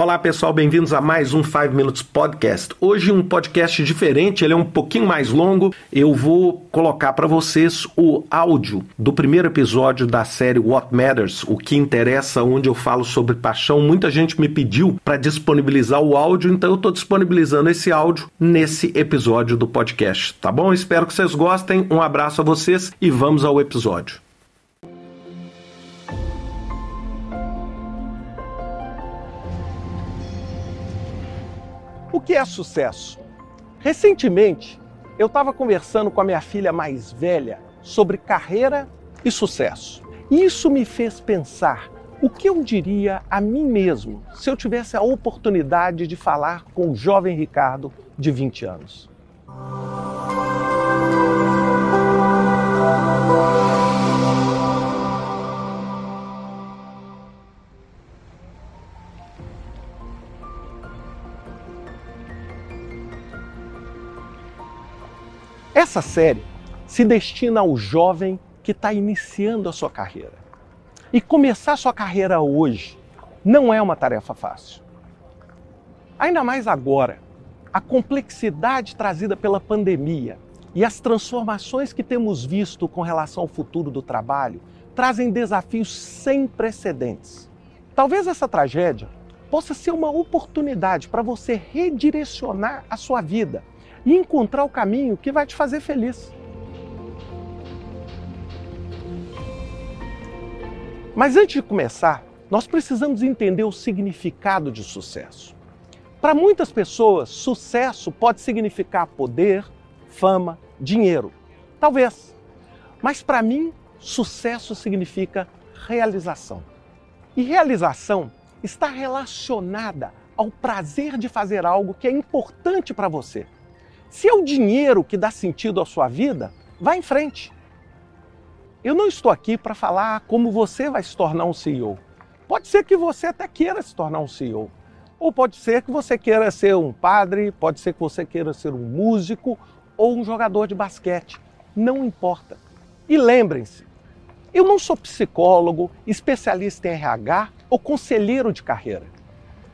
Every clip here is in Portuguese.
Olá pessoal, bem-vindos a mais um 5 Minutes Podcast. Hoje um podcast diferente, ele é um pouquinho mais longo. Eu vou colocar para vocês o áudio do primeiro episódio da série What Matters, o que interessa, onde eu falo sobre paixão. Muita gente me pediu para disponibilizar o áudio, então eu estou disponibilizando esse áudio nesse episódio do podcast, tá bom? Espero que vocês gostem. Um abraço a vocês e vamos ao episódio. Que é sucesso? Recentemente, eu estava conversando com a minha filha mais velha sobre carreira e sucesso. E isso me fez pensar o que eu diria a mim mesmo se eu tivesse a oportunidade de falar com o jovem Ricardo de 20 anos. Essa série se destina ao jovem que está iniciando a sua carreira. E começar sua carreira hoje não é uma tarefa fácil. Ainda mais agora, a complexidade trazida pela pandemia e as transformações que temos visto com relação ao futuro do trabalho trazem desafios sem precedentes. Talvez essa tragédia possa ser uma oportunidade para você redirecionar a sua vida e encontrar o caminho que vai te fazer feliz. Mas antes de começar, nós precisamos entender o significado de sucesso. Para muitas pessoas, sucesso pode significar poder, fama, dinheiro. Talvez. Mas para mim, sucesso significa realização. E realização está relacionada ao prazer de fazer algo que é importante para você. Se é o dinheiro que dá sentido à sua vida, vá em frente. Eu não estou aqui para falar como você vai se tornar um CEO. Pode ser que você até queira se tornar um CEO. Ou pode ser que você queira ser um padre, pode ser que você queira ser um músico ou um jogador de basquete. Não importa. E lembrem-se, eu não sou psicólogo, especialista em RH ou conselheiro de carreira.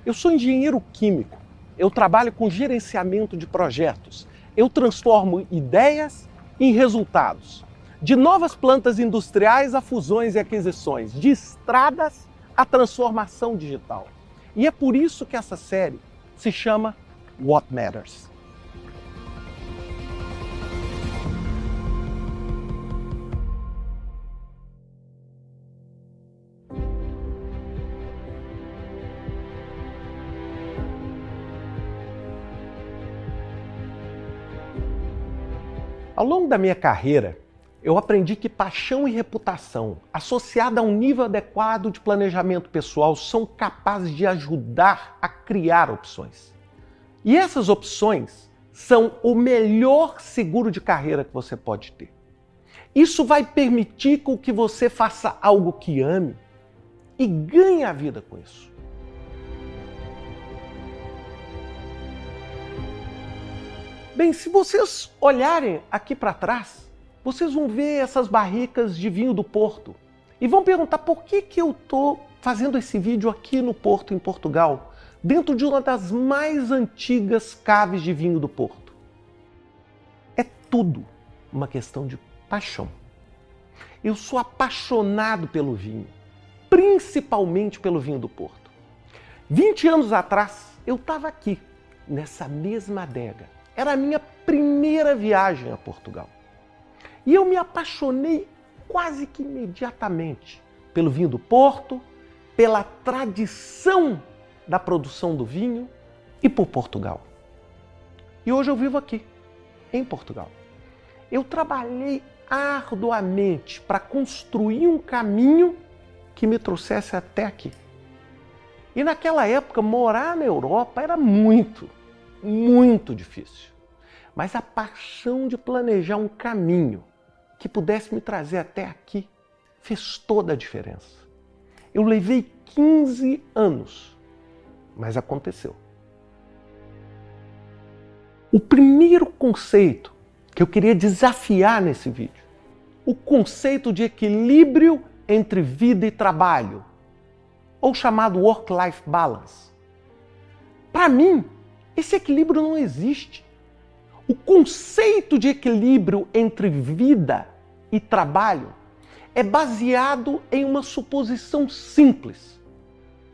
Eu sou engenheiro químico eu trabalho com gerenciamento de projetos. Eu transformo ideias em resultados. De novas plantas industriais a fusões e aquisições, de estradas a transformação digital. E é por isso que essa série se chama What Matters. Ao longo da minha carreira, eu aprendi que paixão e reputação, associada a um nível adequado de planejamento pessoal, são capazes de ajudar a criar opções. E essas opções são o melhor seguro de carreira que você pode ter. Isso vai permitir com que você faça algo que ame e ganhe a vida com isso. Bem, se vocês olharem aqui para trás, vocês vão ver essas barricas de vinho do Porto e vão perguntar por que, que eu estou fazendo esse vídeo aqui no Porto, em Portugal, dentro de uma das mais antigas caves de vinho do Porto. É tudo uma questão de paixão. Eu sou apaixonado pelo vinho, principalmente pelo vinho do Porto. 20 anos atrás, eu estava aqui, nessa mesma adega, era a minha primeira viagem a Portugal. E eu me apaixonei quase que imediatamente pelo vinho do Porto, pela tradição da produção do vinho e por Portugal. E hoje eu vivo aqui, em Portugal. Eu trabalhei arduamente para construir um caminho que me trouxesse até aqui. E naquela época, morar na Europa era muito, muito difícil. Mas a paixão de planejar um caminho que pudesse me trazer até aqui fez toda a diferença. Eu levei 15 anos, mas aconteceu. O primeiro conceito que eu queria desafiar nesse vídeo, o conceito de equilíbrio entre vida e trabalho, ou chamado work-life balance. Para mim, esse equilíbrio não existe. O conceito de equilíbrio entre vida e trabalho é baseado em uma suposição simples.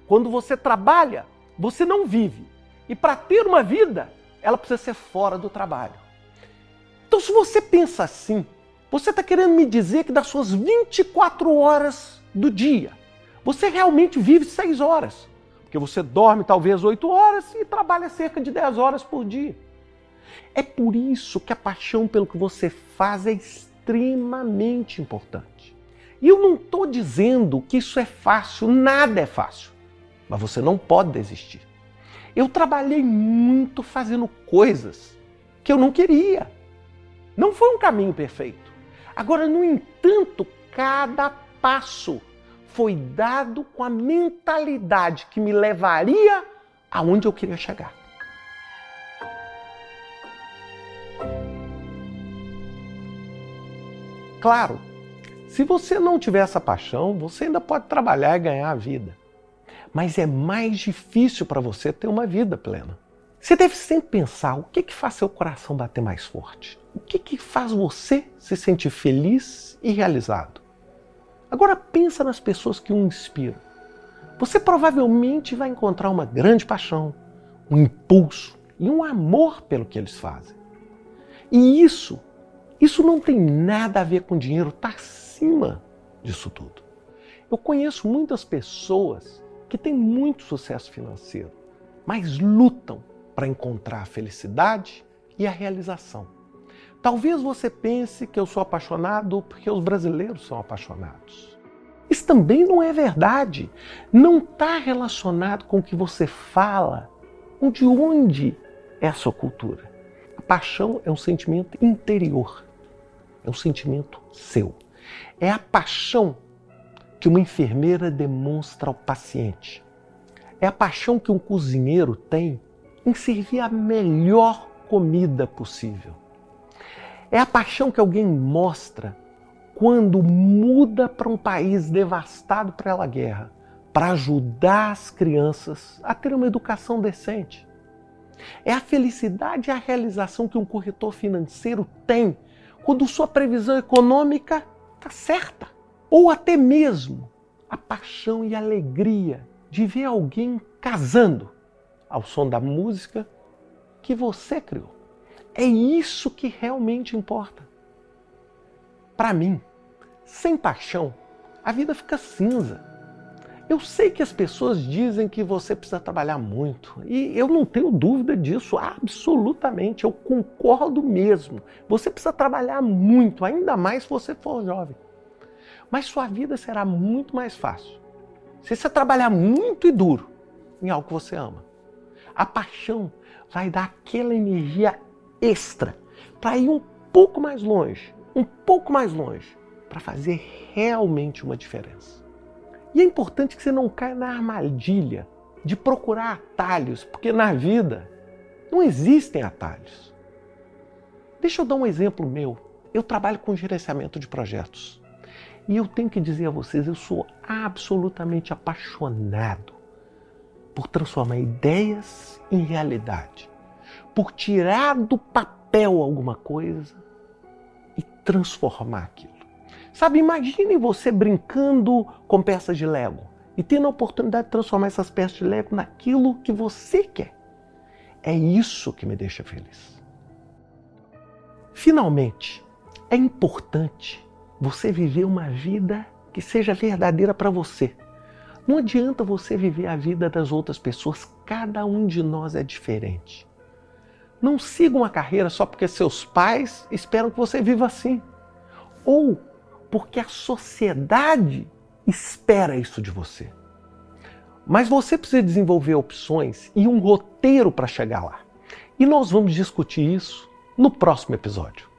Quando você trabalha, você não vive. E para ter uma vida, ela precisa ser fora do trabalho. Então, se você pensa assim, você está querendo me dizer que das suas 24 horas do dia, você realmente vive 6 horas. Porque você dorme talvez 8 horas e trabalha cerca de 10 horas por dia. É por isso que a paixão pelo que você faz é extremamente importante. E eu não estou dizendo que isso é fácil, nada é fácil. Mas você não pode desistir. Eu trabalhei muito fazendo coisas que eu não queria. Não foi um caminho perfeito. Agora, no entanto, cada passo foi dado com a mentalidade que me levaria aonde eu queria chegar. Claro, se você não tiver essa paixão, você ainda pode trabalhar e ganhar a vida. Mas é mais difícil para você ter uma vida plena. Você deve sempre pensar o que, que faz seu coração bater mais forte. O que, que faz você se sentir feliz e realizado. Agora pensa nas pessoas que o inspiram. Você provavelmente vai encontrar uma grande paixão, um impulso e um amor pelo que eles fazem. E isso, isso não tem nada a ver com dinheiro, está acima disso tudo. Eu conheço muitas pessoas que têm muito sucesso financeiro, mas lutam para encontrar a felicidade e a realização. Talvez você pense que eu sou apaixonado porque os brasileiros são apaixonados. Isso também não é verdade. Não está relacionado com o que você fala, ou de onde é a sua cultura. A paixão é um sentimento interior, é um sentimento seu. É a paixão que uma enfermeira demonstra ao paciente. É a paixão que um cozinheiro tem em servir a melhor comida possível. É a paixão que alguém mostra quando muda para um país devastado pela guerra para ajudar as crianças a ter uma educação decente. É a felicidade e a realização que um corretor financeiro tem quando sua previsão econômica está certa. Ou até mesmo a paixão e alegria de ver alguém casando ao som da música que você criou. É isso que realmente importa. Para mim, sem paixão, a vida fica cinza. Eu sei que as pessoas dizem que você precisa trabalhar muito, e eu não tenho dúvida disso, absolutamente, eu concordo mesmo. Você precisa trabalhar muito, ainda mais se você for jovem. Mas sua vida será muito mais fácil se você trabalhar muito e duro em algo que você ama. A paixão vai dar aquela energia extra para ir um pouco mais longe, um pouco mais longe, para fazer realmente uma diferença. E é importante que você não caia na armadilha de procurar atalhos, porque na vida não existem atalhos. Deixa eu dar um exemplo meu. Eu trabalho com gerenciamento de projetos. E eu tenho que dizer a vocês, eu sou absolutamente apaixonado por transformar ideias em realidade por tirar do papel alguma coisa e transformar aquilo. Sabe, imagine você brincando com peças de Lego e tendo a oportunidade de transformar essas peças de Lego naquilo que você quer. É isso que me deixa feliz. Finalmente, é importante você viver uma vida que seja verdadeira para você. Não adianta você viver a vida das outras pessoas, cada um de nós é diferente. Não siga uma carreira só porque seus pais esperam que você viva assim. Ou porque a sociedade espera isso de você. Mas você precisa desenvolver opções e um roteiro para chegar lá. E nós vamos discutir isso no próximo episódio.